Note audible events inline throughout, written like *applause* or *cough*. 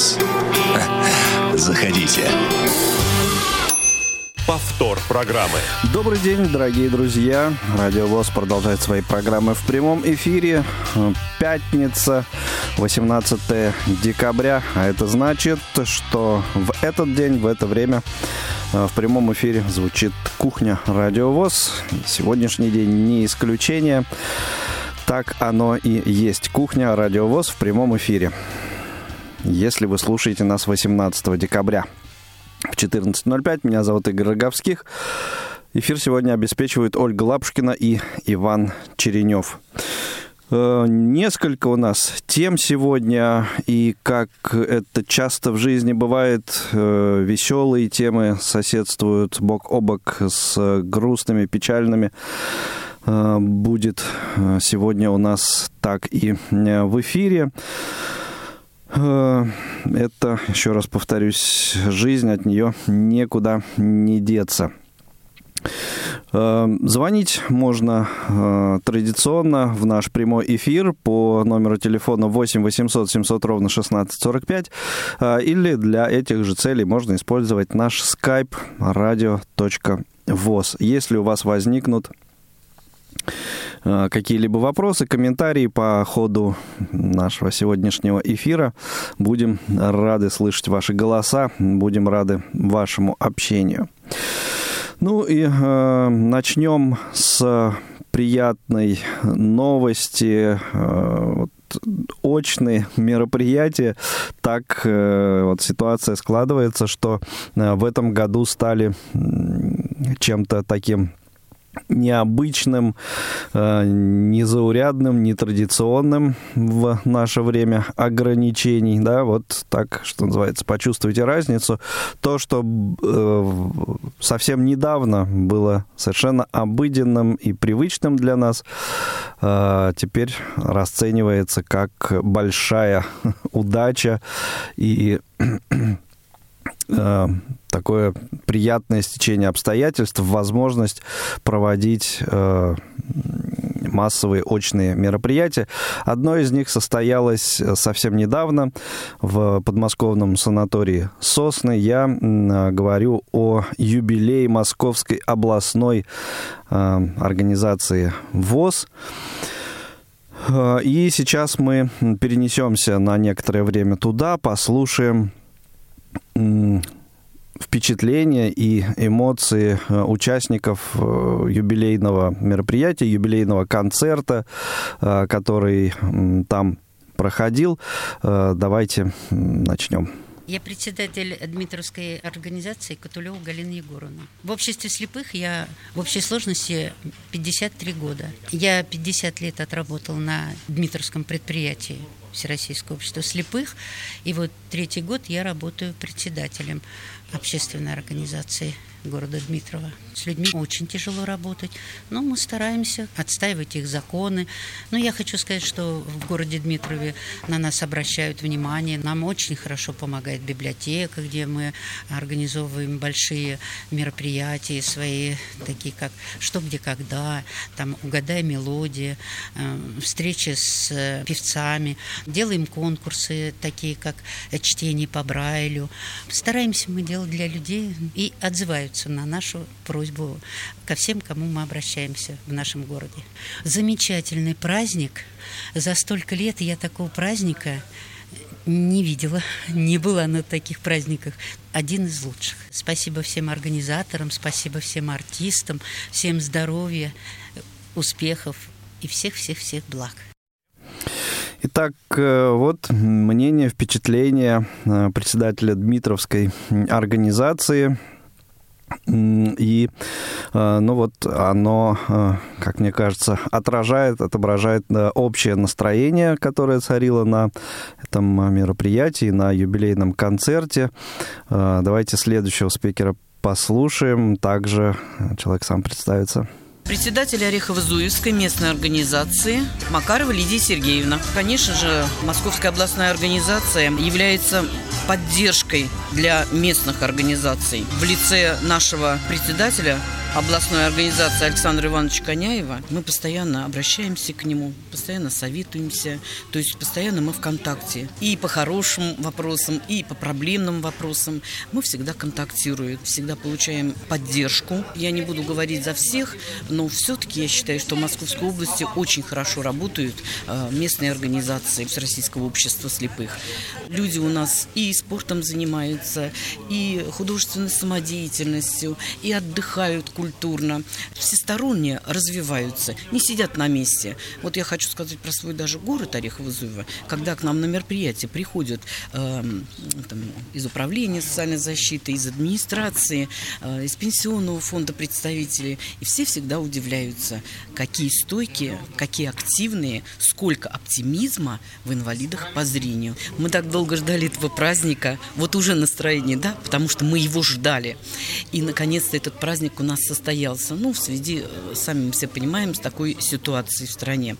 ВОЗ. Заходите. Повтор программы. Добрый день, дорогие друзья. Радио ВОЗ продолжает свои программы в прямом эфире. Пятница, 18 декабря. А это значит, что в этот день, в это время э, в прямом эфире звучит кухня Радио ВОЗ. Сегодняшний день не исключение. Так оно и есть. Кухня Радио ВОЗ в прямом эфире. Если вы слушаете нас 18 декабря в 14.05, меня зовут Игорь Роговских. Эфир сегодня обеспечивают Ольга Лапушкина и Иван Черенев. Э, несколько у нас тем сегодня, и как это часто в жизни бывает, э, веселые темы соседствуют бок о бок с грустными, печальными. Э, будет сегодня у нас так и в эфире. Это, еще раз повторюсь, жизнь, от нее некуда не деться. Э, звонить можно э, традиционно в наш прямой эфир по номеру телефона 8 800 700 ровно 1645 э, или для этих же целей можно использовать наш skype radio.voz. Если у вас возникнут какие-либо вопросы, комментарии по ходу нашего сегодняшнего эфира. Будем рады слышать ваши голоса, будем рады вашему общению. Ну и э, начнем с приятной новости. Э, вот, очные мероприятия. Так э, вот ситуация складывается, что э, в этом году стали чем-то таким необычным, э, незаурядным, нетрадиционным в наше время ограничений, да, вот так, что называется, почувствуйте разницу. То, что э, совсем недавно было совершенно обыденным и привычным для нас, э, теперь расценивается как большая *laughs* удача и такое приятное стечение обстоятельств, возможность проводить э, массовые очные мероприятия. Одно из них состоялось совсем недавно в подмосковном санатории «Сосны». Я говорю о юбилее Московской областной э, организации ВОЗ. Э, и сейчас мы перенесемся на некоторое время туда, послушаем впечатления и эмоции э, участников э, юбилейного мероприятия, юбилейного концерта, э, который там проходил. Давайте начнем. Я председатель Дмитровской организации Катулева Галина Егоровна. В обществе слепых я в общей сложности 53 года. Я 50 лет отработал на Дмитровском предприятии Всероссийского общества слепых. И вот третий год я работаю председателем общественной организации города Дмитрова. С людьми очень тяжело работать, но мы стараемся отстаивать их законы. Но я хочу сказать, что в городе Дмитрове на нас обращают внимание. Нам очень хорошо помогает библиотека, где мы организовываем большие мероприятия свои, такие как «Что, где, когда», там «Угадай мелодии», э, встречи с э, певцами. Делаем конкурсы, такие как чтение по Брайлю. Стараемся мы делать для людей и отзываются откликаются на нашу просьбу ко всем, кому мы обращаемся в нашем городе. Замечательный праздник. За столько лет я такого праздника не видела, не была на таких праздниках. Один из лучших. Спасибо всем организаторам, спасибо всем артистам, всем здоровья, успехов и всех-всех-всех благ. Итак, э, вот мнение, впечатление э, председателя Дмитровской организации и, э, ну вот, оно, э, как мне кажется, отражает, отображает э, общее настроение, которое царило на этом мероприятии, на юбилейном концерте. Давайте следующего спикера послушаем. Также человек сам представится. Председатель Орехово-Зуевской местной организации Макарова Лидия Сергеевна. Конечно же, Московская областная организация является поддержкой для местных организаций. В лице нашего председателя областной организации Александра Ивановича Коняева, мы постоянно обращаемся к нему, постоянно советуемся, то есть постоянно мы в контакте. И по хорошим вопросам, и по проблемным вопросам мы всегда контактируем, всегда получаем поддержку. Я не буду говорить за всех, но все-таки я считаю, что в Московской области очень хорошо работают э, местные организации Всероссийского общества слепых. Люди у нас и спортом занимаются, и художественной самодеятельностью, и отдыхают культурно, всесторонне развиваются, не сидят на месте. Вот я хочу сказать про свой даже город Орехово-Зуево, когда к нам на мероприятие приходят э, там, из управления социальной защиты, из администрации, э, из пенсионного фонда представители, и все всегда удивляются, какие стойкие, какие активные, сколько оптимизма в инвалидах по зрению. Мы так долго ждали этого праздника, вот уже настроение, да, потому что мы его ждали. И, наконец-то, этот праздник у нас состоялся. Ну, в связи, э, сами мы все понимаем, с такой ситуацией в стране.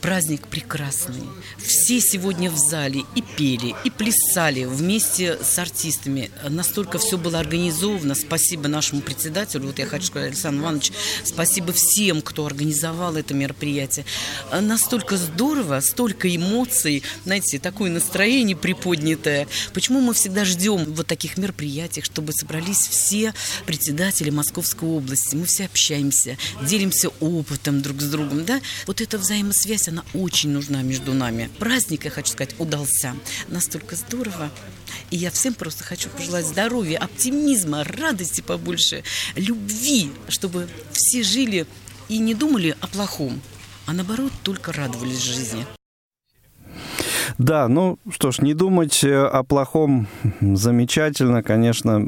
Праздник прекрасный. Все сегодня в зале и пели, и плясали вместе с артистами. Настолько все было организовано. Спасибо нашему председателю. Вот я хочу сказать, Александр Иванович, спасибо всем, кто организовал это мероприятие. Настолько здорово, столько эмоций, знаете, такое настроение приподнятое. Почему мы всегда ждем вот таких мероприятий, чтобы собрались все председатели Московской области, мы все общаемся, делимся опытом друг с другом, да, вот эта взаимосвязь, она очень нужна между нами. Праздник, я хочу сказать, удался. Настолько здорово. И я всем просто хочу пожелать здоровья, оптимизма, радости побольше, любви, чтобы все жили и не думали о плохом, а наоборот только радовались жизни. Да, ну что ж, не думать о плохом замечательно, конечно,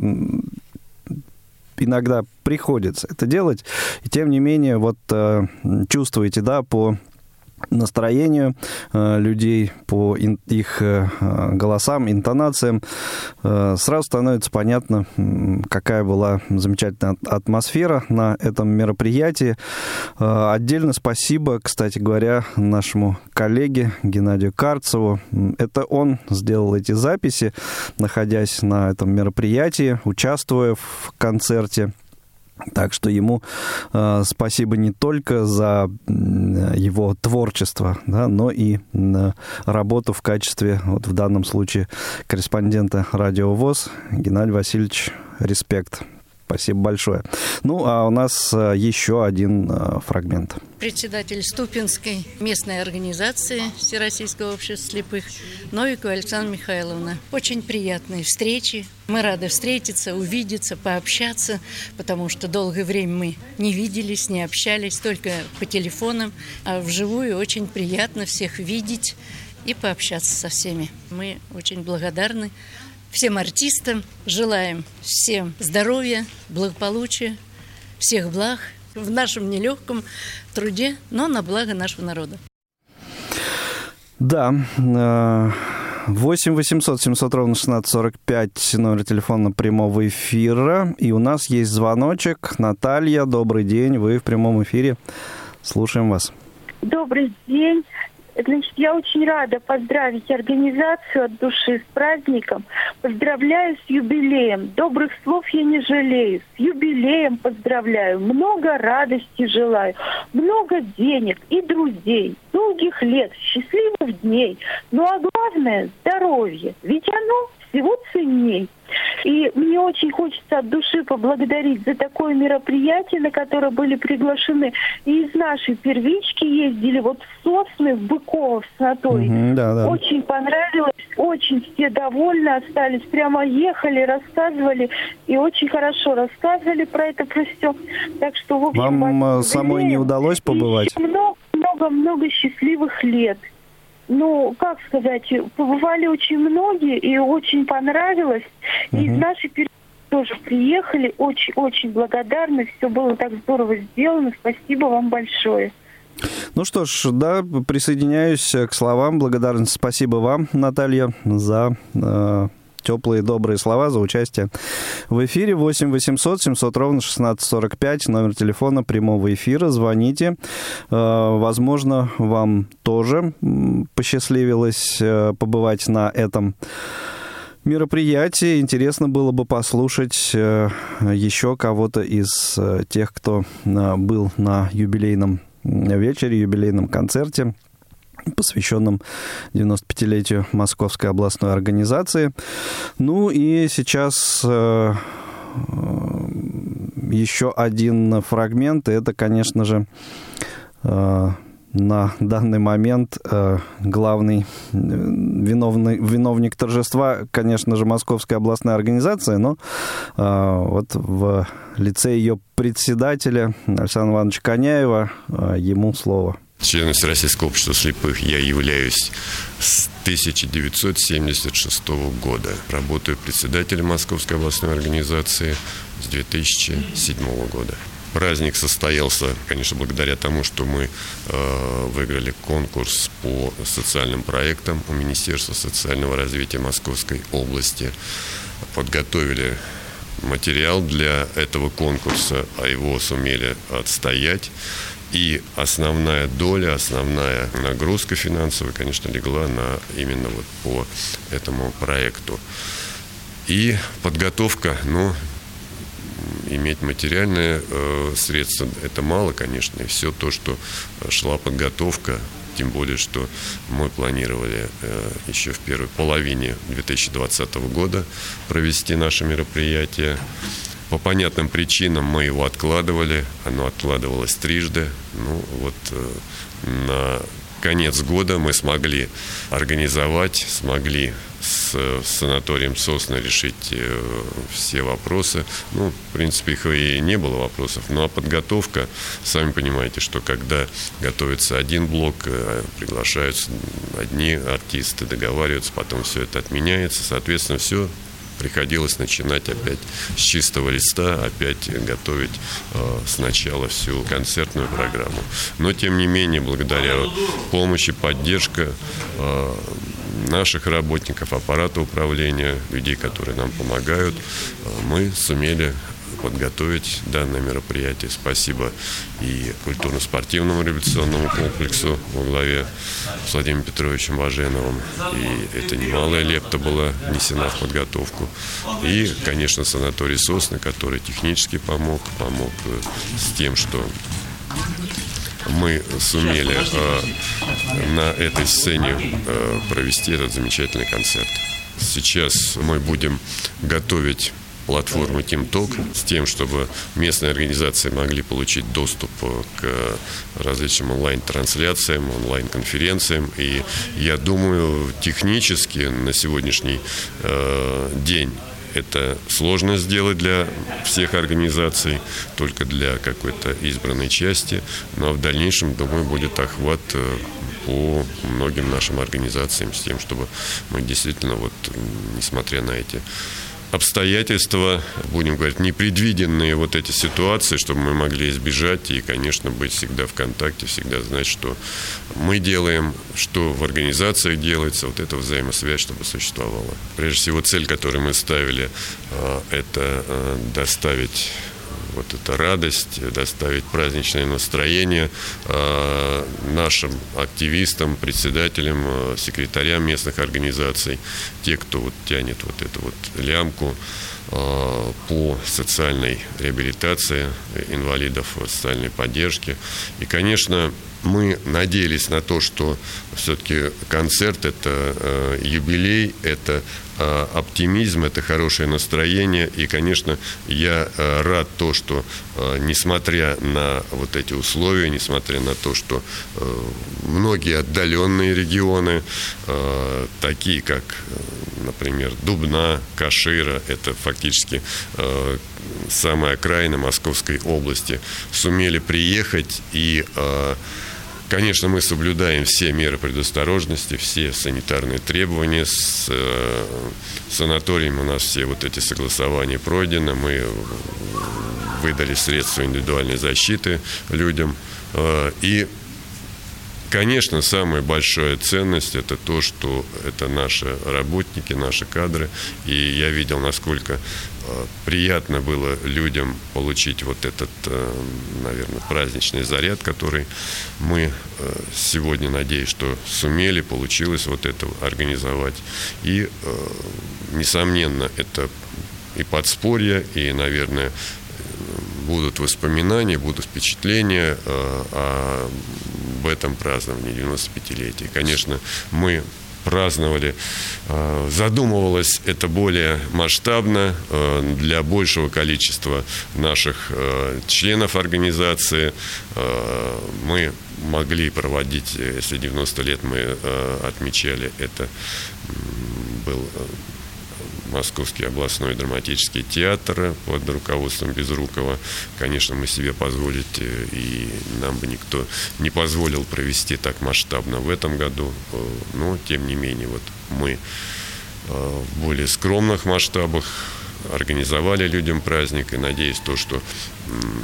иногда приходится это делать. И тем не менее, вот э, чувствуете, да, по настроению э, людей, по их э, голосам, интонациям, э, сразу становится понятно, какая была замечательная атмосфера на этом мероприятии. Отдельно спасибо, кстати говоря, нашему коллеге Геннадию Карцеву. Это он сделал эти записи, находясь на этом мероприятии, участвуя в концерте. Так что ему э, спасибо не только за его творчество, да, но и э, работу в качестве, вот в данном случае, корреспондента Радио ВОЗ. Геннадий Васильевич, респект. Спасибо большое. Ну, а у нас э, еще один э, фрагмент. Председатель Ступинской местной организации Всероссийского общества слепых Новикова Александра Михайловна. Очень приятные встречи. Мы рады встретиться, увидеться, пообщаться, потому что долгое время мы не виделись, не общались, только по телефонам. А вживую очень приятно всех видеть и пообщаться со всеми. Мы очень благодарны всем артистам. Желаем всем здоровья, благополучия, всех благ в нашем нелегком труде, но на благо нашего народа. Да, 8 800 700 ровно 1645 номер телефона прямого эфира. И у нас есть звоночек. Наталья, добрый день, вы в прямом эфире. Слушаем вас. Добрый день. Значит, я очень рада поздравить организацию от души с праздником. Поздравляю с юбилеем. Добрых слов я не жалею. С юбилеем поздравляю. Много радости желаю. Много денег и друзей. Долгих лет, счастливых дней. Ну а главное – здоровье. Ведь оно всего ценней. И мне очень хочется от души поблагодарить за такое мероприятие, на которое были приглашены и из нашей первички ездили вот в Сосны, в Быково, в санаторий. Угу, да, да. Очень понравилось, очень все довольны остались. Прямо ехали, рассказывали и очень хорошо рассказывали про это, про все. Так что, в общем, Вам э, самой не удалось побывать? Много-много счастливых лет ну, как сказать, побывали очень многие, и очень понравилось. Угу. И из нашей тоже приехали, очень-очень благодарны, все было так здорово сделано, спасибо вам большое. Ну что ж, да, присоединяюсь к словам благодарности. Спасибо вам, Наталья, за э, теплые добрые слова за участие в эфире. 8 800 700 ровно 1645, номер телефона прямого эфира. Звоните. Э, возможно, вам тоже посчастливилось э, побывать на этом мероприятие. Интересно было бы послушать э, еще кого-то из тех, кто был на юбилейном вечере, юбилейном концерте посвященном 95-летию Московской областной организации. Ну и сейчас э, еще один фрагмент, и это, конечно же, на данный момент э, главный э, виновный, виновник торжества, конечно же, Московская областная организация, но э, вот в лице ее председателя Александра Ивановича Коняева ему слово. Членом Всероссийского общества слепых я являюсь с 1976 года. Работаю председателем Московской областной организации с 2007 года. Праздник состоялся, конечно, благодаря тому, что мы э, выиграли конкурс по социальным проектам у Министерства социального развития Московской области. Подготовили материал для этого конкурса, а его сумели отстоять. И основная доля, основная нагрузка финансовая, конечно, легла на именно вот по этому проекту. И подготовка, ну, иметь материальные э, средства, это мало, конечно, и все то, что шла подготовка, тем более, что мы планировали э, еще в первой половине 2020 года провести наше мероприятие. По понятным причинам мы его откладывали, оно откладывалось трижды. Ну вот э, на конец года мы смогли организовать, смогли с санаторием Сосна решить э, все вопросы. Ну, в принципе, их и не было вопросов. Ну, а подготовка, сами понимаете, что когда готовится один блок, э, приглашаются одни артисты, договариваются, потом все это отменяется. Соответственно, все приходилось начинать опять с чистого листа, опять готовить э, сначала всю концертную программу. Но, тем не менее, благодаря помощи, поддержке э, наших работников, аппарата управления, людей, которые нам помогают, э, мы сумели подготовить данное мероприятие. Спасибо и культурно-спортивному революционному комплексу во главе с Владимиром Петровичем Важеновым. И это немалая лепта была внесена в подготовку. И, конечно, санаторий Сосны, который технически помог, помог э, с тем, что мы сумели э, на этой сцене э, провести этот замечательный концерт. Сейчас мы будем готовить платформу TeamTalk с тем, чтобы местные организации могли получить доступ к различным онлайн-трансляциям, онлайн-конференциям. И я думаю, технически на сегодняшний э, день это сложно сделать для всех организаций, только для какой-то избранной части. Но в дальнейшем, думаю, будет охват э, по многим нашим организациям с тем, чтобы мы действительно, вот, несмотря на эти обстоятельства, будем говорить, непредвиденные вот эти ситуации, чтобы мы могли избежать и, конечно, быть всегда в контакте, всегда знать, что мы делаем, что в организациях делается, вот эта взаимосвязь, чтобы существовала. Прежде всего, цель, которую мы ставили, а, это а, доставить вот эта радость, доставить праздничное настроение э, нашим активистам, председателям, э, секретарям местных организаций, те, кто вот тянет вот эту вот лямку э, по социальной реабилитации инвалидов, социальной поддержке. И, конечно, мы надеялись на то, что все-таки концерт – это э, юбилей, это э, оптимизм, это хорошее настроение. И, конечно, я э, рад то, что, э, несмотря на вот эти условия, несмотря на то, что многие отдаленные регионы, такие как, например, Дубна, Кашира, это фактически самая окраина Московской области, сумели приехать и Конечно, мы соблюдаем все меры предосторожности, все санитарные требования. С э, санаторием у нас все вот эти согласования пройдены. Мы выдали средства индивидуальной защиты людям. Э, и конечно, самая большая ценность – это то, что это наши работники, наши кадры. И я видел, насколько приятно было людям получить вот этот, э, наверное, праздничный заряд, который мы э, сегодня, надеюсь, что сумели, получилось вот это организовать. И, несомненно, это и подспорье, и, наверное, будут воспоминания, будут впечатления об этом праздновании 95-летия. Конечно, мы праздновали. Э, задумывалось это более масштабно э, для большего количества наших э, членов организации. Мы могли проводить, если 90 лет мы отмечали, это был Московский областной драматический театр под руководством Безрукова. Конечно, мы себе позволить, э, и нам бы никто не позволил провести так масштабно в этом году. Э, но, тем не менее, вот мы э, в более скромных масштабах организовали людям праздник, и надеюсь, то, что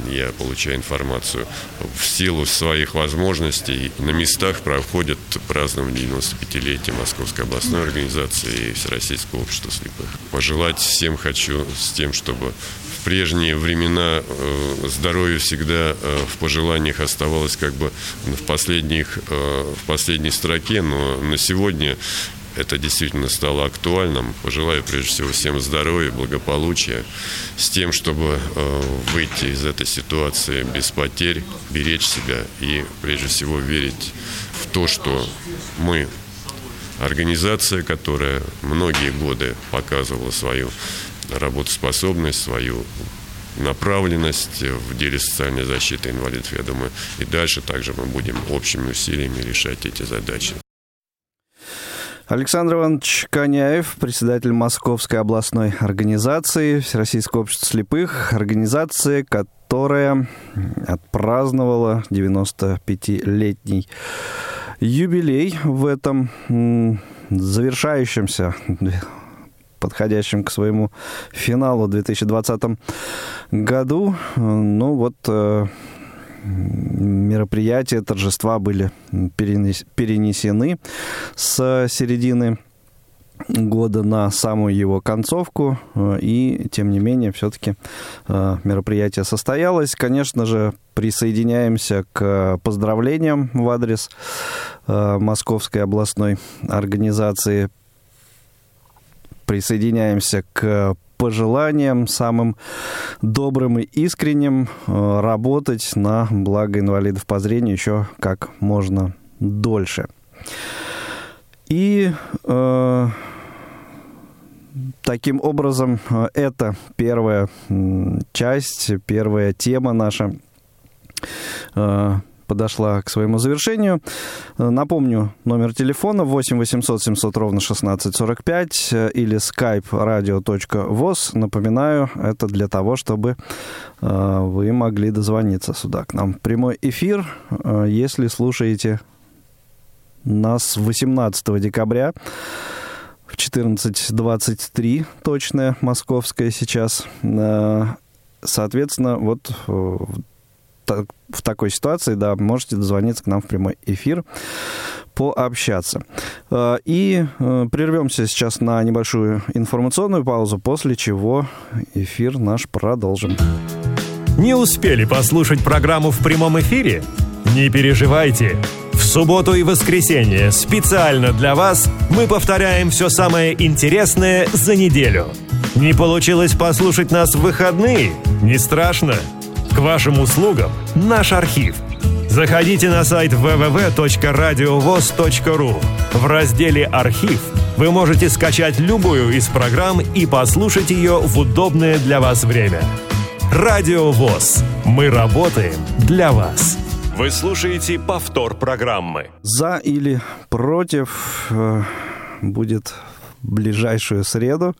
я получаю информацию в силу своих возможностей. На местах проходят празднование 95-летия Московской областной организации и Всероссийского общества слепых. Пожелать всем хочу с тем, чтобы в прежние времена э, здоровье всегда э, в пожеланиях оставалось как бы в последних э, в последней строке, но на сегодня это действительно стало актуальным. Пожелаю прежде всего всем здоровья, благополучия, с тем, чтобы э, выйти из этой ситуации без потерь, беречь себя и прежде всего верить в то, что мы организация, которая многие годы показывала свою работоспособность, свою направленность в деле социальной защиты инвалидов, я думаю, и дальше также мы будем общими усилиями решать эти задачи. Александр Иванович Коняев, председатель Московской областной организации Всероссийского общества слепых, организации, которая отпраздновала 95-летний юбилей в этом завершающемся подходящем к своему финалу в 2020 году. Ну вот э, мероприятия, торжества были перенесены с середины года на самую его концовку, и тем не менее все-таки э, мероприятие состоялось. Конечно же, присоединяемся к поздравлениям в адрес э, Московской областной организации, присоединяемся к пожеланиям самым добрым и искренним э, работать на благо инвалидов по зрению еще как можно дольше. И э, таким образом, э, это первая часть, первая тема наша э, подошла к своему завершению. Э, напомню, номер телефона 8 800 700 ровно 1645 э, или skype radio.voz. Напоминаю, это для того, чтобы э, вы могли дозвониться сюда к нам. Прямой эфир, если слушаете нас 18 декабря в 14.23 точное московское сейчас. Соответственно, вот в такой ситуации, да, можете дозвониться к нам в прямой эфир, пообщаться. Э, и э, прервемся сейчас на небольшую информационную паузу, после чего эфир наш продолжим. Не успели послушать программу в прямом эфире? Не переживайте. В субботу и воскресенье специально для вас мы повторяем все самое интересное за неделю. Не получилось послушать нас в выходные? Не страшно. Вашим услугам наш архив. Заходите на сайт www.radiovoz.ru. В разделе «Архив» вы можете скачать любую из программ и послушать ее в удобное для вас время. Радио ВОЗ. Мы работаем для вас. Вы слушаете повтор программы. За или против э, будет в ближайшую среду.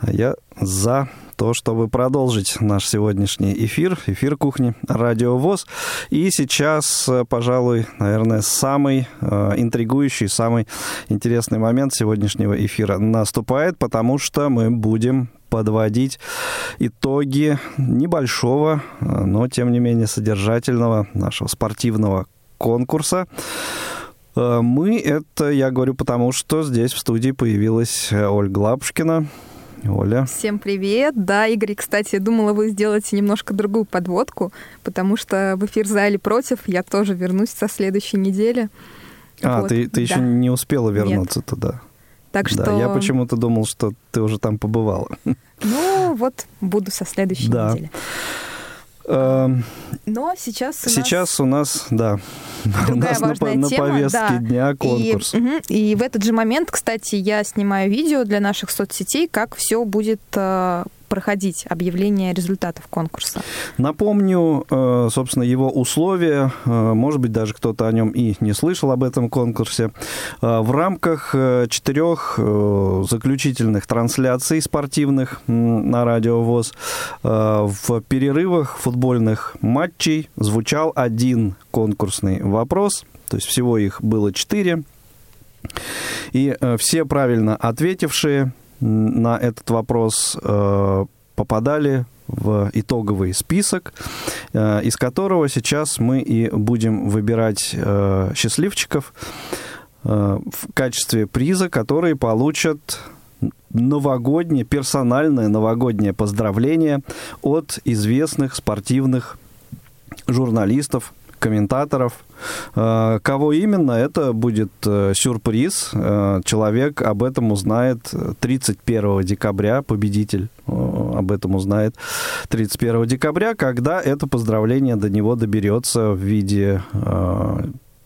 А я за то, чтобы продолжить наш сегодняшний эфир, эфир кухни Радио ВОЗ. И сейчас, э, пожалуй, наверное, самый э, интригующий, самый интересный момент сегодняшнего эфира наступает, потому что мы будем подводить итоги небольшого, э, но тем не менее содержательного нашего спортивного конкурса Э, мы это, я говорю, потому что здесь в студии появилась Ольга Лапушкина. Оля. Всем привет. Да, Игорь, кстати, думала, вы сделаете немножко другую подводку, потому что в эфир «За или против» я тоже вернусь со следующей недели. А, вот. ты, ты да. еще не успела вернуться Нет. туда? Так да, что... я почему-то думал, что ты уже там побывала. Ну, вот буду со следующей да. недели. Эм, Но сейчас у сейчас нас... у нас, да, другая *laughs* у нас на, тема, на повестке да. дня конкурс. И, угу, и в этот же момент, кстати, я снимаю видео для наших соцсетей, как все будет э, проходить объявление результатов конкурса? Напомню, э, собственно, его условия. Э, может быть, даже кто-то о нем и не слышал об этом конкурсе. Э, в рамках четырех заключительных трансляций спортивных на Радио ВОЗ в перерывах футбольных матчей звучал один конкурсный вопрос. То есть всего их было четыре. И все правильно ответившие на этот вопрос э, попадали в итоговый список, э, из которого сейчас мы и будем выбирать э, счастливчиков в качестве приза, которые получат новогоднее, персональное новогоднее поздравление от известных спортивных журналистов, комментаторов. Э, кого именно, это будет э, сюрприз. Э, человек об этом узнает 31 декабря, победитель об этом узнает 31 декабря, когда это поздравление до него доберется в виде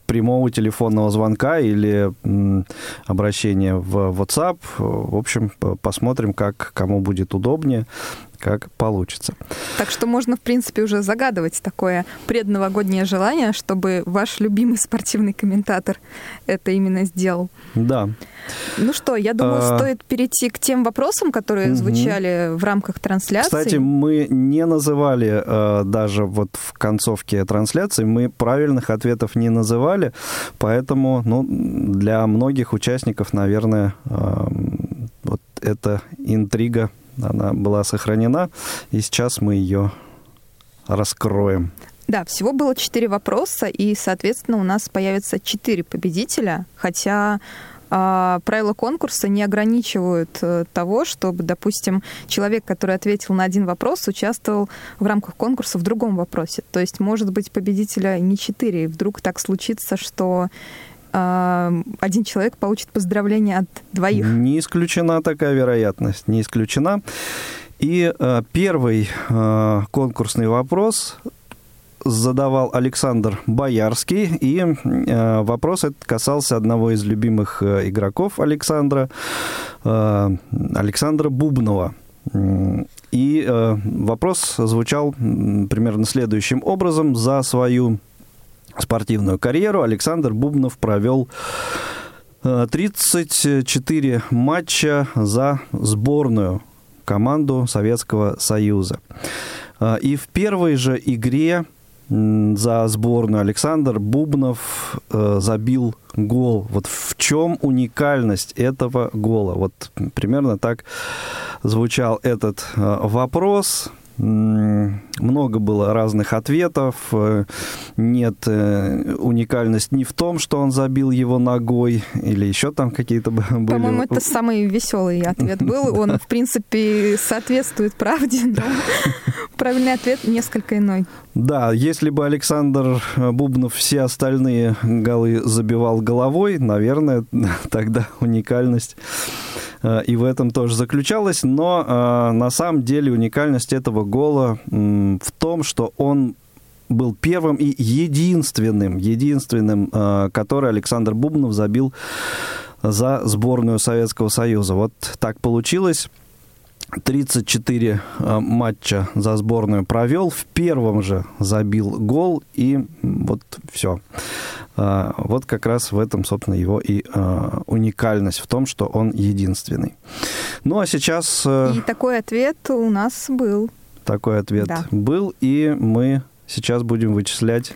прямого телефонного звонка или обращения в WhatsApp. В общем, посмотрим, как кому будет удобнее как получится. Так что можно, в принципе, уже загадывать такое предновогоднее желание, чтобы ваш любимый спортивный комментатор это именно сделал. Да. Ну что, я думаю, а... стоит перейти к тем вопросам, которые угу. звучали в рамках трансляции. Кстати, мы не называли э, даже вот в концовке трансляции, мы правильных ответов не называли, поэтому ну, для многих участников, наверное, э, вот эта интрига она была сохранена, и сейчас мы ее раскроем. Да, всего было четыре вопроса, и, соответственно, у нас появится четыре победителя, хотя а, правила конкурса не ограничивают э, того, чтобы, допустим, человек, который ответил на один вопрос, участвовал в рамках конкурса в другом вопросе. То есть, может быть, победителя не четыре, и вдруг так случится, что один человек получит поздравление от двоих. Не исключена такая вероятность, не исключена. И э, первый э, конкурсный вопрос задавал Александр Боярский, и э, вопрос этот касался одного из любимых э, игроков Александра, Александра Бубнова. И э, вопрос звучал примерно следующим образом. За свою спортивную карьеру Александр Бубнов провел 34 э, матча за сборную команду Советского Союза. Э, и в первой же игре за сборную Александр Бубнов э, забил гол. Вот в чем уникальность этого гола? Вот примерно так звучал этот вопрос много было разных ответов. Э, нет, э, уникальность не в том, что он забил его ногой, или еще там какие-то были. По-моему, это самый веселый ответ был. Он, в принципе, соответствует правде, но правильный ответ несколько иной. Да, если бы Александр Бубнов все остальные голы забивал головой, наверное, *laughs* тогда уникальность и в этом тоже заключалась. Но э, на самом деле уникальность этого гола в том, что он был первым и единственным, единственным, э, который Александр Бубнов забил за сборную Советского Союза. Вот так получилось. 34 э, матча за сборную провел, в первом же забил гол, и вот все. Э, вот как раз в этом, собственно, его и э, уникальность в том, что он единственный. Ну, а сейчас... И такой ответ у нас был. Такой ответ да. был, и мы сейчас будем вычислять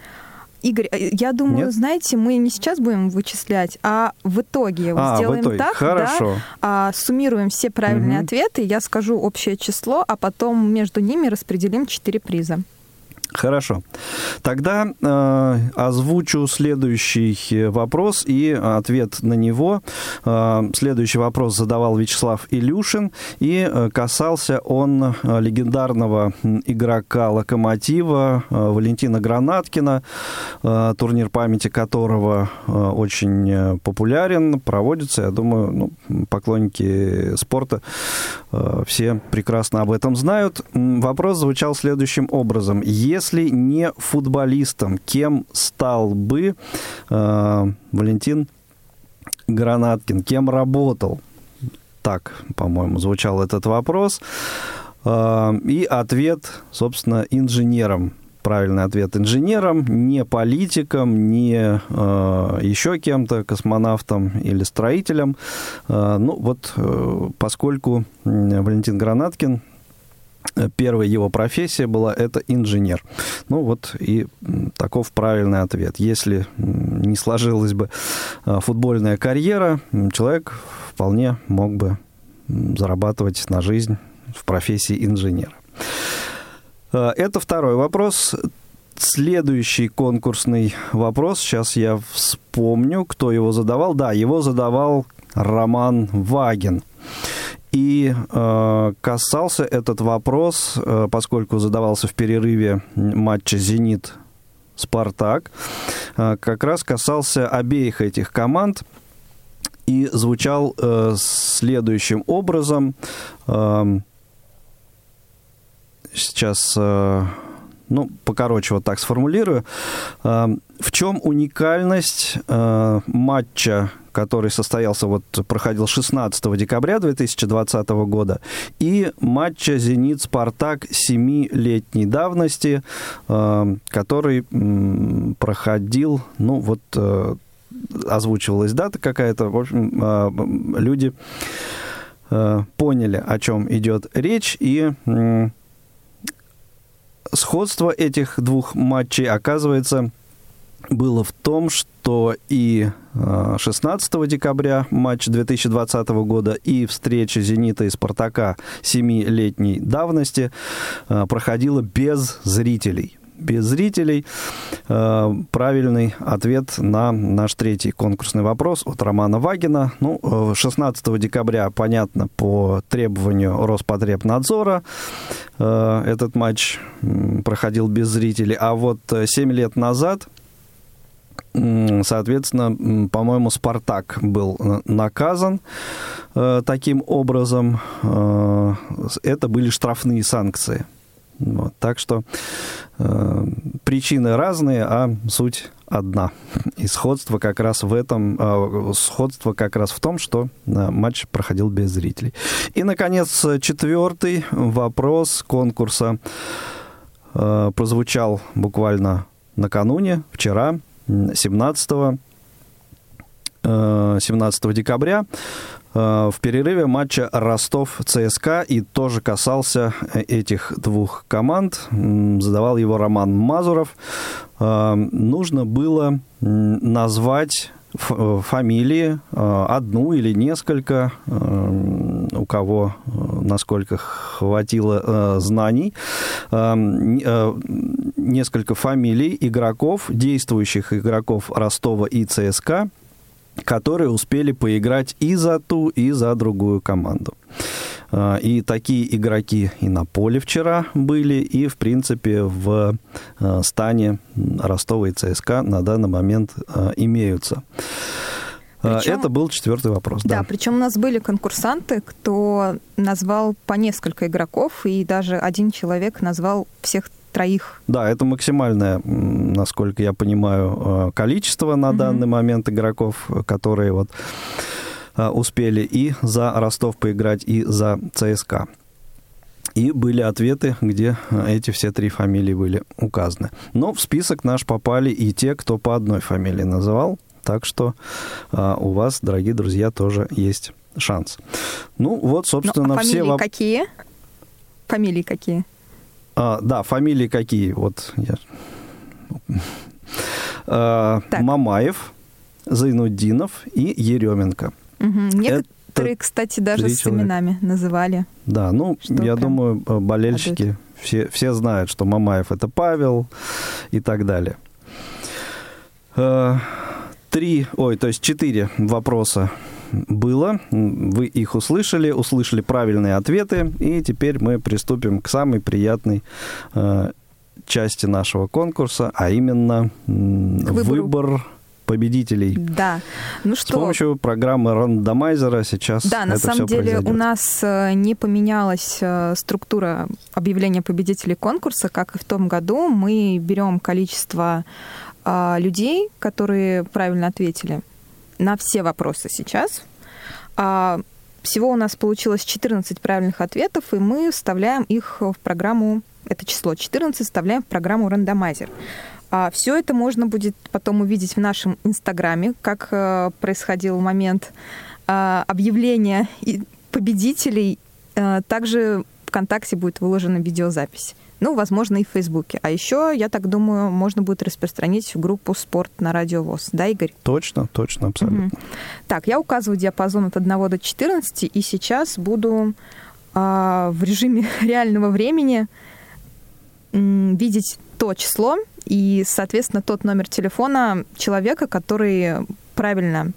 Игорь, э, я думаю, Нет? знаете, мы не сейчас будем вычислять, а в итоге а, сделаем в итоге. так, Хорошо. да, а, суммируем все правильные угу. ответы, я скажу общее число, а потом между ними распределим четыре приза. Хорошо. Тогда э, озвучу следующий вопрос и ответ на него. Э, следующий вопрос задавал Вячеслав Илюшин, и э, касался он э, легендарного игрока «Локомотива» э, Валентина Гранаткина, э, турнир памяти которого э, очень э, популярен, проводится. Я думаю, ну, поклонники спорта э, все прекрасно об этом знают. Вопрос звучал следующим образом. Если если не футболистом, кем стал бы э, Валентин Гранаткин? Кем работал? Так, по-моему, звучал этот вопрос. Э, и ответ, собственно, инженером правильный ответ инженером, не политиком, не э, еще кем-то, космонавтом или строителем. Э, ну вот, э, поскольку Валентин Гранаткин Первая его профессия была это инженер. Ну вот и таков правильный ответ. Если не сложилась бы а, футбольная карьера, человек вполне мог бы зарабатывать на жизнь в профессии инженера. А, это второй вопрос. Следующий конкурсный вопрос, сейчас я вспомню, кто его задавал. Да, его задавал Роман Ваген. И э, касался этот вопрос, э, поскольку задавался в перерыве матча «Зенит» Спартак, э, как раз касался обеих этих команд и звучал э, следующим образом. Э, сейчас, э, ну, покороче вот так сформулирую. Э, в чем уникальность э, матча который состоялся, вот проходил 16 декабря 2020 года, и матча «Зенит-Спартак» семилетней давности, э, который проходил, ну вот э, озвучивалась дата какая-то, в общем, э, люди поняли, о чем идет речь, и сходство этих двух матчей оказывается было в том, что и 16 э, декабря матч 2020 года и встреча «Зенита» и «Спартака» семилетней давности э, проходила без зрителей без зрителей. Э, правильный ответ на наш третий конкурсный вопрос от Романа Вагина. Ну, 16 декабря, понятно, по требованию Роспотребнадзора этот матч проходил без зрителей. А вот 7 лет назад, Соответственно, по-моему, Спартак был наказан э, таким образом. Э, это были штрафные санкции. Вот, так что э, причины разные, а суть одна. И сходство как раз в этом, э, сходство как раз в том, что матч проходил без зрителей. И, наконец, четвертый вопрос конкурса прозвучал буквально накануне, вчера. 17 17 э, декабря э, в перерыве матча Ростов-ЦСКА и тоже касался этих двух команд. Задавал его Роман Мазуров. Э, нужно было назвать фамилии, одну или несколько, у кого насколько хватило знаний, несколько фамилий игроков, действующих игроков Ростова и ЦСКА, которые успели поиграть и за ту, и за другую команду. А, и такие игроки и на поле вчера были, и, в принципе, в а, стане Ростова и ЦСКА на данный момент а, имеются. Причем, Это был четвертый вопрос. Да, да, причем у нас были конкурсанты, кто назвал по несколько игроков, и даже один человек назвал всех троих. Да, это максимальное, насколько я понимаю, количество на угу. данный момент игроков, которые вот успели и за Ростов поиграть, и за ЦСКА. И были ответы, где э, эти все три фамилии были указаны. Но в список наш попали и те, кто по одной фамилии называл. Так что у вас, дорогие друзья, тоже есть шанс. Ну, вот, собственно, ну, а фамилии все... какие? Фамилии какие? А, да, фамилии какие? Вот я... А, Мамаев, Зайнуддинов и Еременко. Угу. Некоторые, Это кстати, даже с именами называли. Да, ну, я прям... думаю, болельщики все, все знают, что Мамаев это Павел и так далее. Э, три, ой, то есть четыре вопроса было. Вы их услышали, услышали правильные ответы, и теперь мы приступим к самой приятной э, части нашего конкурса, а именно выбор победителей. Да. Ну что? С помощью программы рандомайзера сейчас Да, на это самом деле произойдет. у нас э, не поменялась э, структура объявления победителей конкурса, как и в том году. Мы берем количество а, людей, которые правильно ответили на все вопросы сейчас. А, всего у нас получилось 14 правильных ответов, и мы вставляем их в программу, это число 14, вставляем в программу рандомайзер. А все это можно будет потом увидеть в нашем инстаграме, как э, происходил момент э, объявления и победителей. Э, также ВКонтакте будет выложена видеозапись. Ну, возможно, и в Фейсбуке. А еще, я так думаю, можно будет распространить в группу «Спорт» на Радио ВОЗ. Да, Игорь? Точно, точно, абсолютно. Мгм. Так, я указываю диапазон от 1 до 14, и сейчас буду а, в режиме *laughs* реального времени м, видеть то число и, соответственно, тот номер телефона человека, который правильно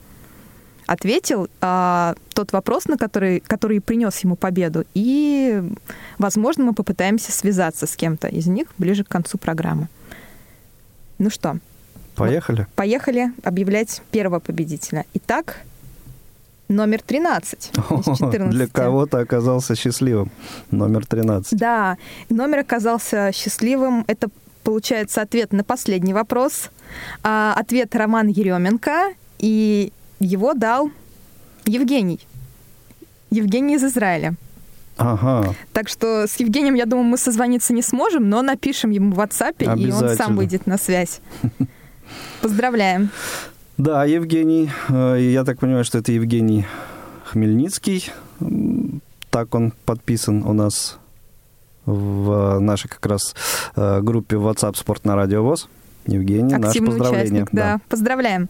ответил а, тот вопрос, на который, который принес ему победу. И, возможно, мы попытаемся связаться с кем-то из них ближе к концу программы. Ну что, Поехали? Поехали объявлять первого победителя. Итак, номер 13 из 14. Для кого-то оказался счастливым. Номер 13. Да, номер оказался счастливым. Это, получается, ответ на последний вопрос. А, ответ Роман Еременко, и его дал Евгений. Евгений из Израиля. Ага. Так что с Евгением, я думаю, мы созвониться не сможем, но напишем ему в WhatsApp, и он сам выйдет на связь. Поздравляем. Да, Евгений, э, я так понимаю, что это Евгений Хмельницкий. Так он подписан у нас в нашей как раз э, группе WhatsApp «Спорт на Радио ВОЗ». Евгений, наше Активный поздравление. участник, да. Поздравляем.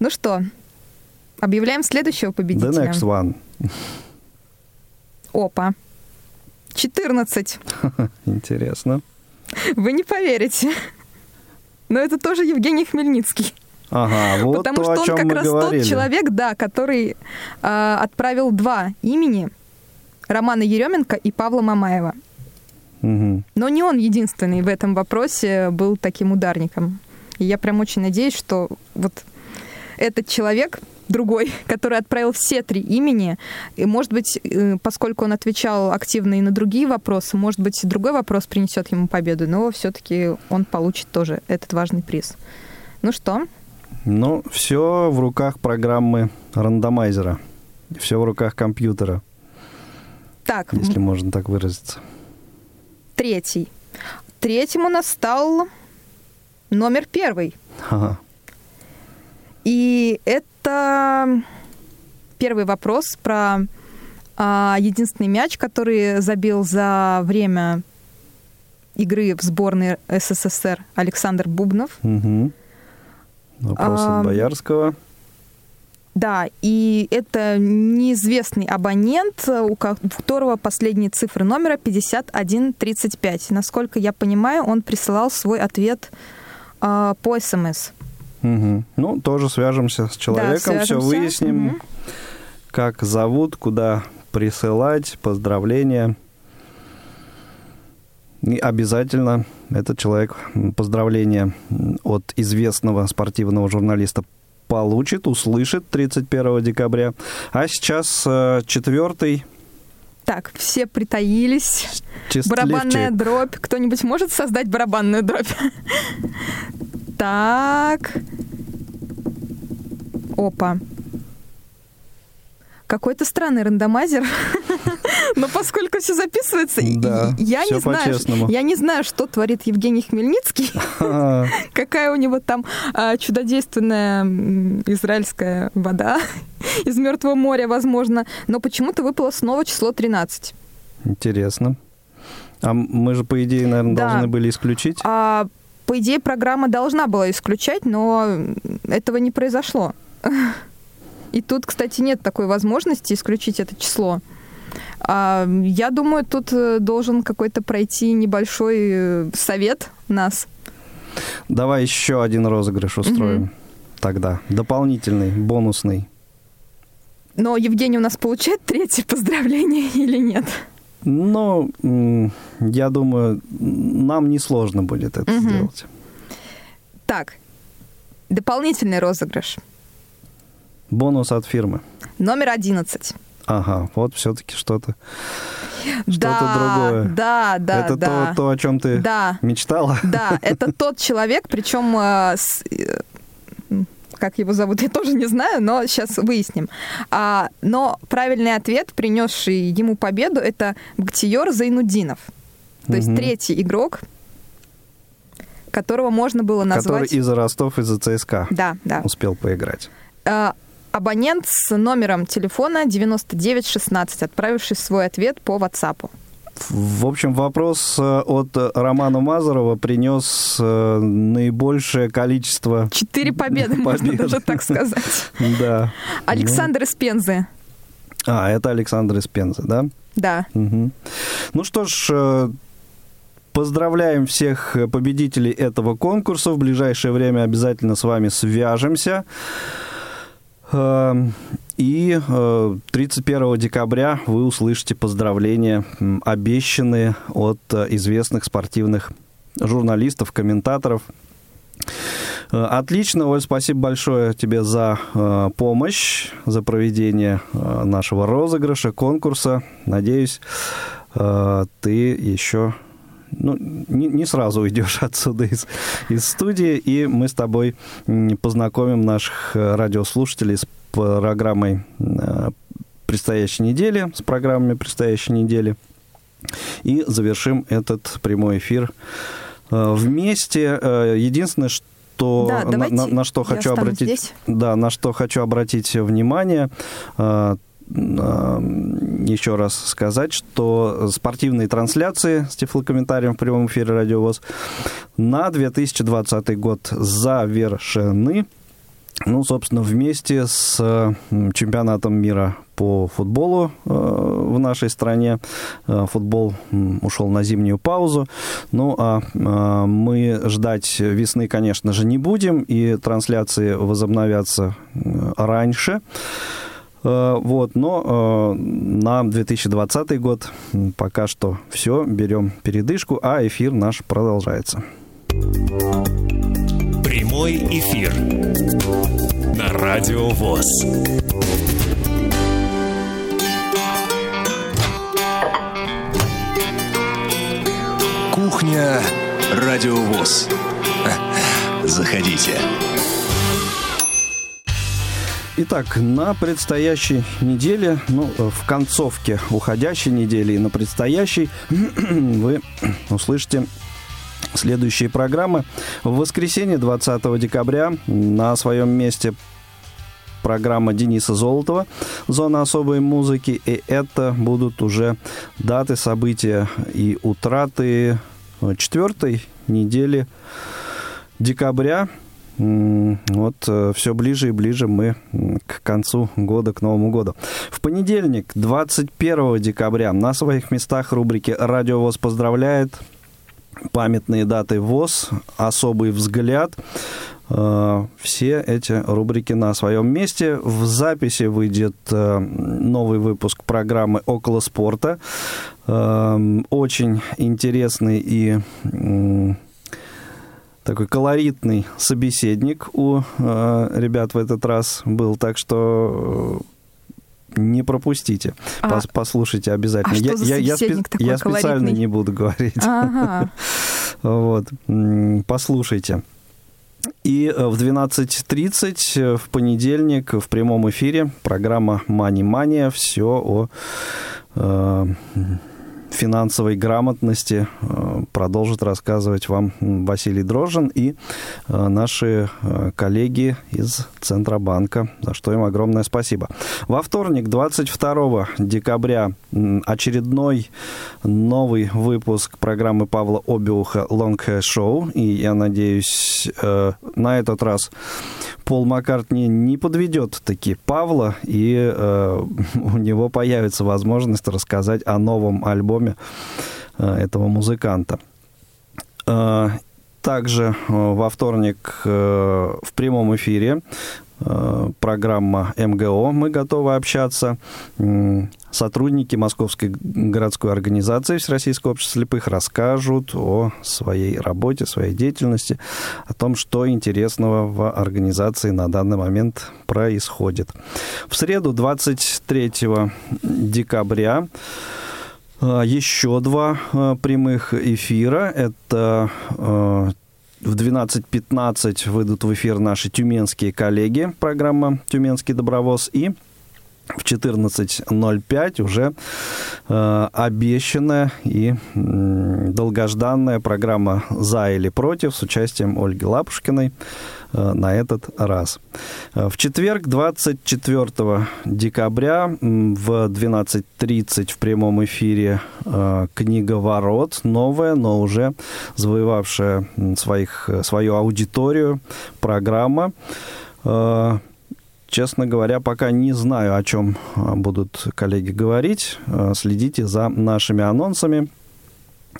Ну что, объявляем следующего The победителя. next one. Опа. 14. *laughs* Интересно. Вы не поверите. Но это тоже Евгений Хмельницкий. Ага, вот потому то, что о он чем как раз говорили. тот человек, да, который а, отправил два имени Романа Еременко и Павла Мамаева. Мгм. Но не он единственный в этом вопросе был таким ударником. И я прям очень надеюсь, что вот этот человек, другой, *laughs* который отправил все три имени, и, может быть, э, поскольку он отвечал активно и на другие вопросы, может быть, другой вопрос принесет ему победу, но все-таки он получит тоже этот важный приз. Ну что, Ну, все в руках программы рандомайзера. Все в руках компьютера, так, если можно так выразиться. третий. Третьим у нас стал номер первый. Ага. И это первый вопрос про а, единственный мяч, который забил за время игры в сборной СССР Александр Бубнов. Мгм. Вопрос Ам, от Боярского. Да, и это неизвестный абонент, у ко- у которого последние цифры номера 5135. Насколько я понимаю, он присылал свой ответ а, по СМС. Мгм. Ну, тоже свяжемся с человеком, все свяжемся. выясним, Мгм. как зовут, куда присылать, поздравления. И обязательно этот человек м, от известного спортивного журналиста получит, услышит 31 декабря. А сейчас э, четвертый Так, все притаились. счастливчик. Барабанная дробь. Кто-нибудь может создать барабанную дробь? *laughs* Так. Опа. Какой-то странный рандомайзер. *laughs* Но поскольку все записывается, Да, я не всё знаю, я не знаю, что творит Евгений Хмельницкий, *laughs* какая у него там а, чудодейственная израильская вода *laughs* из Мертвого моря, возможно. Но почему-то выпало снова число 13. Интересно. А мы же, по идее, наверное, Да. должны были исключить. А, по идее, программа должна была исключать, но этого не произошло. *laughs* И тут, кстати, нет такой возможности исключить это число. А, я думаю, тут э, должен какой-то пройти небольшой э, совет нас. Давай еще один розыгрыш устроим угу. тогда. Дополнительный, бонусный. Но Евгений у нас получает третье поздравление *laughs* или нет? Ну, я думаю, нам несложно будет это угу. сделать. Так, дополнительный розыгрыш. Бонус от фирмы. Номер одиннадцать. Ага, вот все-таки что-то что-то да, другое. Да, да, это да. То, то, о чем ты да. мечтала. Да, это тот человек, причем э, с, э, как его зовут, *laughs* я тоже не знаю, но сейчас выясним. А, но правильный ответ, принесший ему победу, это Бактиер Зайнудинов. То угу. есть третий игрок, которого можно было назвать... Который из Ростов, из-за ЦСКА да, да. успел поиграть. А, абонент с номером телефона 9916, отправивший свой ответ по WhatsApp. В общем, вопрос э, от Романа Мазарова принес э, наибольшее количество... Четыре победы, можно даже так сказать. *laughs* Да. Александр из Пензы. А, это Александр из Пензы, да? Да. Ну что ж, э, Поздравляем всех победителей этого конкурса. В ближайшее время обязательно с вами свяжемся. Эм, и 31 э, декабря вы услышите поздравления, обещанные от э, известных спортивных журналистов, комментаторов. Э, отлично, Оль, спасибо большое тебе за помощь, за проведение нашего розыгрыша, конкурса. Надеюсь, ты еще ну, не, не сразу уйдешь *laughs* отсюда из, из студии, и мы с тобой познакомим наших э, радиослушателей с программой э, предстоящей недели, с программами предстоящей недели, и завершим этот прямой эфир э, вместе. Единственное, что да, на, на, на что хочу обратить, здесь. да, на что хочу обратить внимание, еще раз сказать, что спортивные трансляции с тифлокомментарием в прямом эфире Радио ВОЗ на 2020 год завершены. Ну, собственно, вместе с чемпионатом мира по футболу э, в нашей стране. Э, футбол ушел на зимнюю паузу. Ну, а э, мы ждать весны, конечно же, не будем, и трансляции возобновятся раньше. Э, вот, но э, на 2020 год пока что все, берем передышку, а эфир наш продолжается. Прямой эфир на Радио ВОЗ. Кухня Радио ВОЗ. *laughs* Заходите. Итак, на предстоящей неделе, ну, в концовке уходящей недели и на предстоящей *clears throat* вы услышите следующие программы. В воскресенье 20 декабря на своем месте программа Дениса Золотова «Зона особой музыки». И это будут уже даты, события и утраты четвертой недели декабря вот э, все ближе и ближе мы к концу года, к Новому году. В понедельник, 21 декабря, на своих местах рубрики «Радио ВОЗ поздравляет», памятные даты ВОЗ, особый взгляд. Э, все эти рубрики на своем месте. В записи выйдет э, новый выпуск программы «Около спорта». Очень интересный и такой колоритный собеседник у э, ребят в этот раз был, так что э, не пропустите, а, Пос, послушайте обязательно. А я, я, я, спе- я специально не буду говорить. Ага. *laughs* вот, послушайте. И э, в 12.30 э, в понедельник в прямом эфире программа «Мани Мания». Все о э, финансовой грамотности э, продолжит рассказывать вам Василий Дрожжин и э, наши коллеги из Центробанка, за что им огромное спасибо. Во вторник, 22 декабря, очередной новый выпуск программы Павла Обиуха «Long Hair Show», и я надеюсь, на этот раз Пол Маккартни не подведет таки Павла, и э, *laughs* у него появится возможность рассказать о новом альбоме э, этого музыканта. Э, также э, во вторник э, в прямом эфире программа МГО «Мы готовы общаться». Сотрудники Московской городской организации Всероссийского общества слепых расскажут о своей работе, своей деятельности, о том, что интересного в организации на данный момент происходит. В среду, 23 декабря, э, еще два э, прямых эфира. Это в 12.15 выйдут в эфир наши тюменские коллеги, программа «Тюменский добровоз». И в 14.05 уже э, обещанная и э, долгожданная программа «За или против» с участием Ольги Лапушкиной на этот раз. Э, в четверг, 24 декабря в 12.30 в прямом эфире э, книга «Ворот», новая, но уже завоевавшая своих, свою аудиторию программа. Э, Честно говоря, пока не знаю, о чем будут коллеги говорить. Следите за нашими анонсами.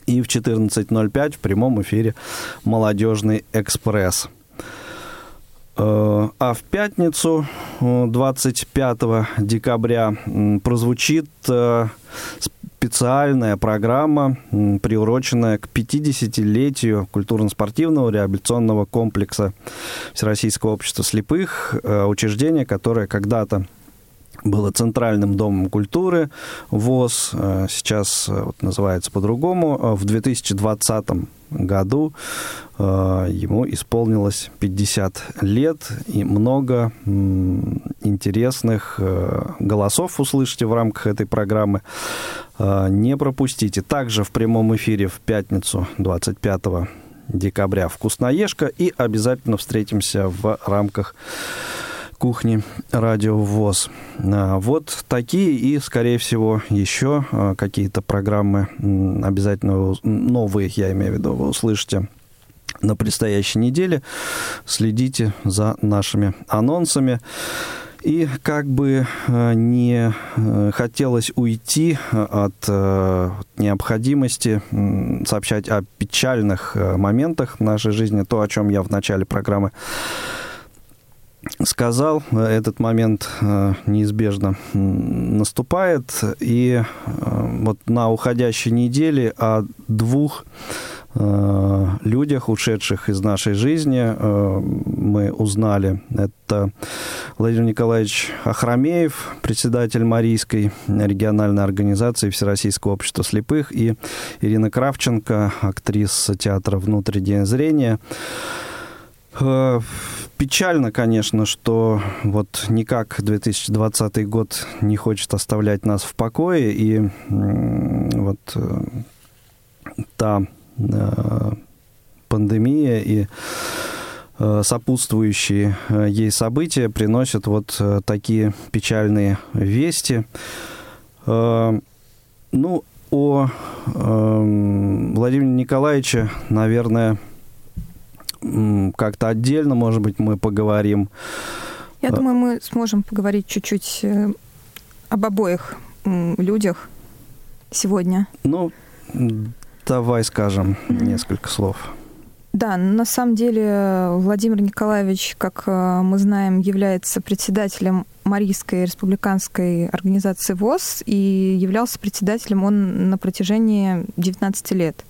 И в 14.05 в прямом эфире «Молодежный экспресс». А, а в пятницу, 25 декабря, прозвучит специальная программа, приуроченная к 50-летию культурно-спортивного реабилитационного комплекса Всероссийского общества слепых, э, учреждение, которое когда-то было Центральным домом культуры ВОЗ, э, сейчас э, вот, называется по-другому. В 2020 году ему исполнилось 50 лет, и много интересных голосов услышите в рамках этой программы. Не пропустите. Также в прямом эфире в пятницу 25 декабря «Вкусноежка» и обязательно встретимся в рамках кухни Радио ВОЗ. А, вот такие и, скорее всего, еще а, какие-то программы обязательно новые, я имею в виду, вы услышите на предстоящей неделе. Следите за нашими анонсами. И как бы э, не э, хотелось уйти э, от необходимости сообщать о печальных моментах в нашей жизни, то, о чем я в начале программы сказал, этот момент неизбежно наступает. И вот на уходящей неделе о двух Э, людях, ушедших из нашей жизни, э, мы узнали. Это Владимир Николаевич Ахрамеев, председатель Марийской региональной организации Всероссийского общества слепых, и Ирина Кравченко, актриса театра «Внутреннее зрение». Э, печально, конечно, что вот никак 2020 год не хочет оставлять нас в покое, и вот та Э, пандемия и э, сопутствующие э, ей события приносят вот такие печальные вести. Ну, о Владимире Николаевиче, наверное, как-то отдельно, может быть, мы поговорим. Я думаю, мы сможем поговорить чуть-чуть об обоих людях сегодня. Ну, Давай скажем несколько слов. Да, на самом деле Владимир Николаевич, как э, мы знаем, является председателем Марийской республиканской организации ВОЗ и являлся председателем он на протяжении 19 лет.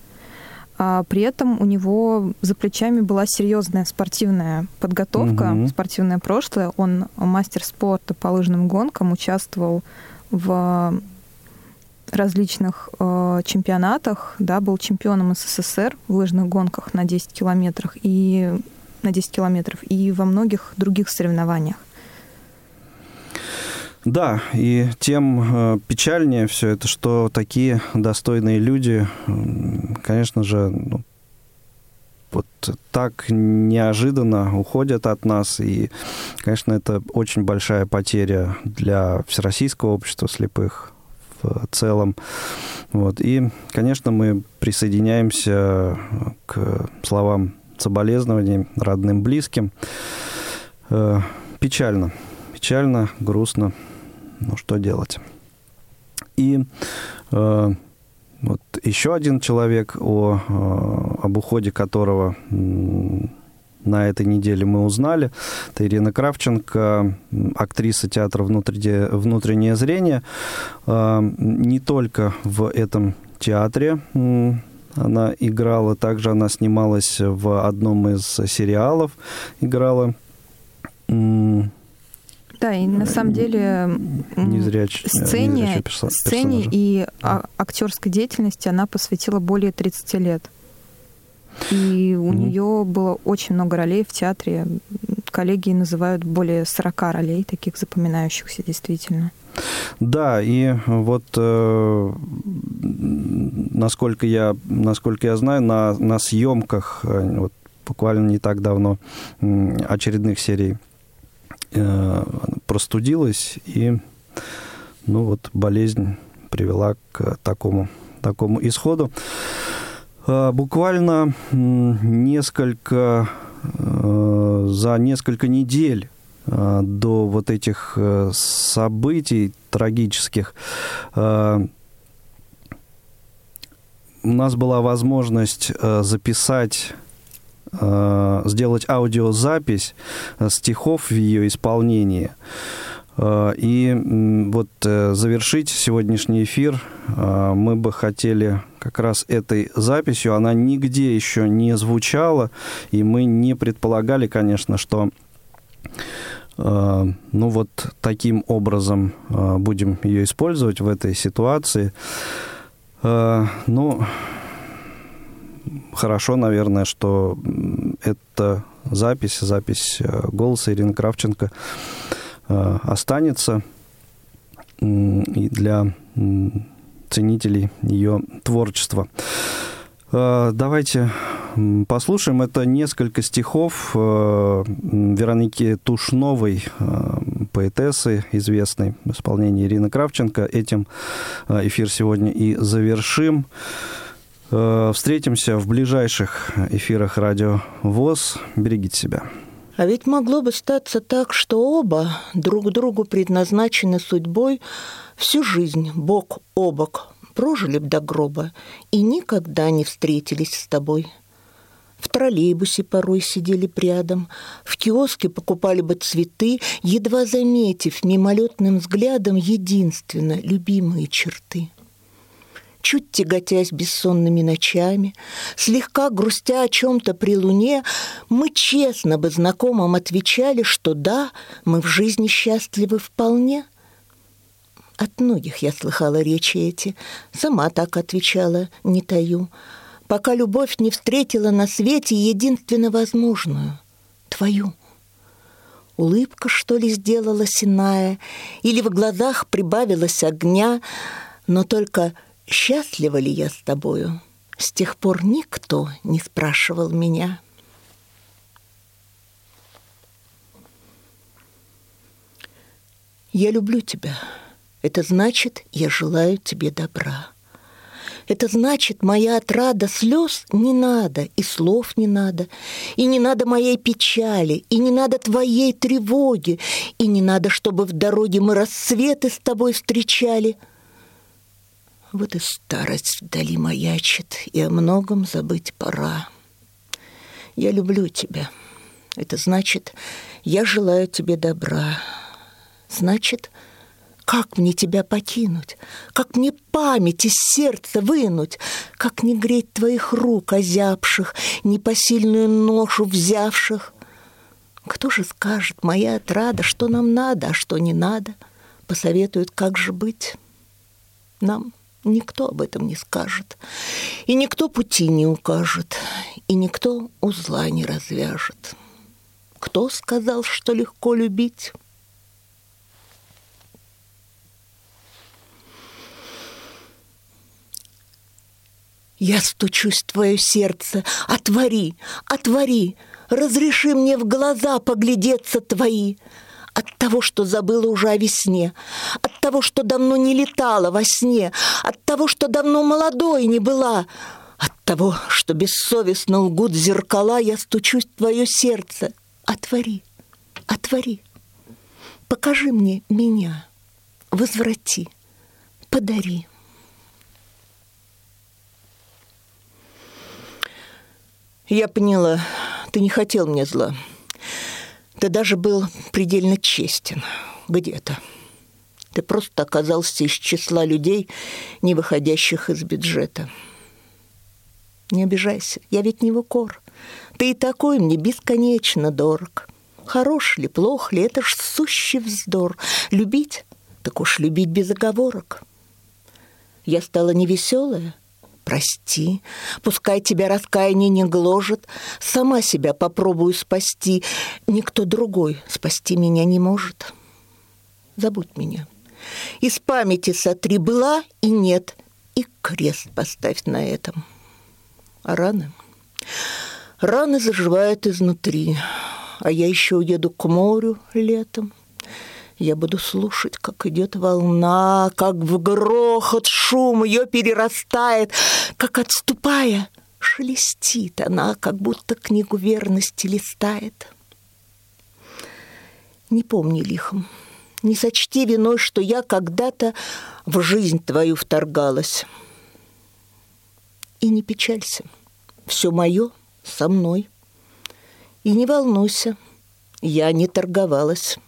А при этом у него за плечами была серьезная спортивная подготовка, угу. спортивное прошлое. Он мастер спорта по лыжным гонкам, участвовал в различных э, чемпионатах, да, был чемпионом СССР в лыжных гонках на 10 километрах и на 10 километров и во многих других соревнованиях. Да, и тем э, печальнее все это, что такие достойные люди, конечно же, ну, вот так неожиданно уходят от нас. И, конечно, это очень большая потеря для Всероссийского общества слепых в целом. Вот. И, конечно, мы присоединяемся к словам соболезнований родным, близким. Э, печально, печально, грустно. Ну, что делать? И э, вот еще один человек, о, э, об уходе которого на этой неделе мы узнали. Это Ирина Кравченко, актриса театра «Внутреннее, зрение». Э, не только в этом театре она играла, также она снималась в одном из сериалов, играла да, и на самом деле незряч, сцене, сцене и а, актерской деятельности она посвятила более 30 лет. И у mm-hmm. нее было очень много ролей в театре. Коллеги называют более 40 ролей, таких запоминающихся действительно. Да, и вот э, насколько я, насколько я знаю, на, на съемках э, вот, буквально не так давно очередных серий простудилась, и ну вот болезнь привела к такому, такому исходу. Э, буквально несколько, э, за несколько недель до вот этих событий трагических у нас была возможность записать Э, сделать аудиозапись э, стихов в ее исполнении. Э, и вот завершить сегодняшний эфир мы бы хотели как раз этой записью. Она нигде еще не звучала, и мы не предполагали, конечно, что ну вот таким образом будем ее использовать в этой ситуации. Ну, хорошо, наверное, что эта запись, запись э, голоса Ирины Кравченко э, останется и для ценителей ее творчества. Э, давайте послушаем. Это несколько стихов Вероники Тушновой, поэтессы известной в исполнении Ирины Кравченко. Этим эфир сегодня и завершим. Э, встретимся в ближайших эфирах радио ВОЗ. Берегите себя. А ведь могло бы статься так, что оба друг другу предназначены судьбой всю жизнь бок о бок прожили б до гроба и никогда не встретились с тобой. В троллейбусе порой сидели рядом, в киоске покупали бы цветы, едва заметив мимолетным взглядом единственно любимые черты чуть тяготясь бессонными ночами, слегка грустя о чем-то при луне, мы честно бы знакомым отвечали, что да, мы в жизни счастливы вполне. От многих я слыхала речи эти, сама так отвечала, не таю, пока любовь не встретила на свете единственно возможную — твою. Улыбка, что ли, сделалась иная, или в глазах прибавилось огня, но только счастлива ли я с тобою, с тех пор никто не спрашивал меня. Я люблю тебя. Это значит, я желаю тебе добра. Это значит, моя отрада слез не надо, и слов не надо, и не надо моей печали, и не надо твоей тревоги, и не надо, чтобы в дороге мы рассветы с тобой встречали — вот и старость вдали маячит, и о многом забыть пора. Я люблю тебя. Это значит, я желаю тебе добра. Значит, как мне тебя покинуть? Как мне память из сердца вынуть? Как не греть твоих рук озябших, Непосильную ношу взявших? Кто же скажет, моя отрада, что нам надо, а что не надо? Посоветует, как же быть нам? Никто об этом не скажет. И никто пути не укажет, и никто узла не развяжет. Кто сказал, что легко любить? Я стучусь в твое сердце. Отвори, отвори, разреши мне в глаза поглядеться твои. От того, что забыла уже о весне, от того, что давно не летала во сне, от того, что давно молодой не была, от того, что бессовестно лгут зеркала, я стучусь в твое сердце. Отвори, отвори, покажи мне меня, возврати, подари. Я поняла, ты не хотел мне зла. Ты даже был предельно честен где-то. Ты просто оказался из числа людей, не выходящих из бюджета. Не обижайся, я ведь не в укор. Ты и такой мне бесконечно дорог. Хорош ли, плох ли, это ж сущий вздор. Любить, так уж любить без оговорок. Я стала невеселая, прости, пускай тебя раскаяние не гложет, сама себя попробую спасти, никто другой спасти меня не может. Забудь меня. Из памяти сотри была и нет, и крест поставь на этом. А раны? Раны заживают изнутри, а я еще уеду к морю летом. Я буду слушать, как идет волна, как в грохот шум ее перерастает, как отступая шелестит она, как будто книгу верности листает. Не помни лихом, не сочти виной, что я когда-то в жизнь твою вторгалась. И не печалься, все мое со мной. И не волнуйся, я не торговалась.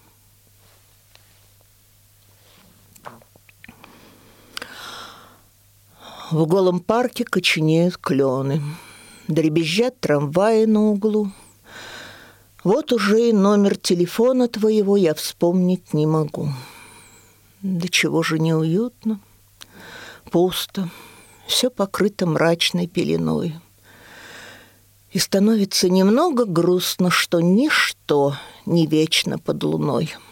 В голом парке коченеют клены. Дребезжат трамваи на углу. Вот уже и номер телефона твоего я вспомнить не могу. Да чего же неуютно, пусто, все покрыто мрачной пеленой. И становится немного грустно, что ничто не вечно под луной —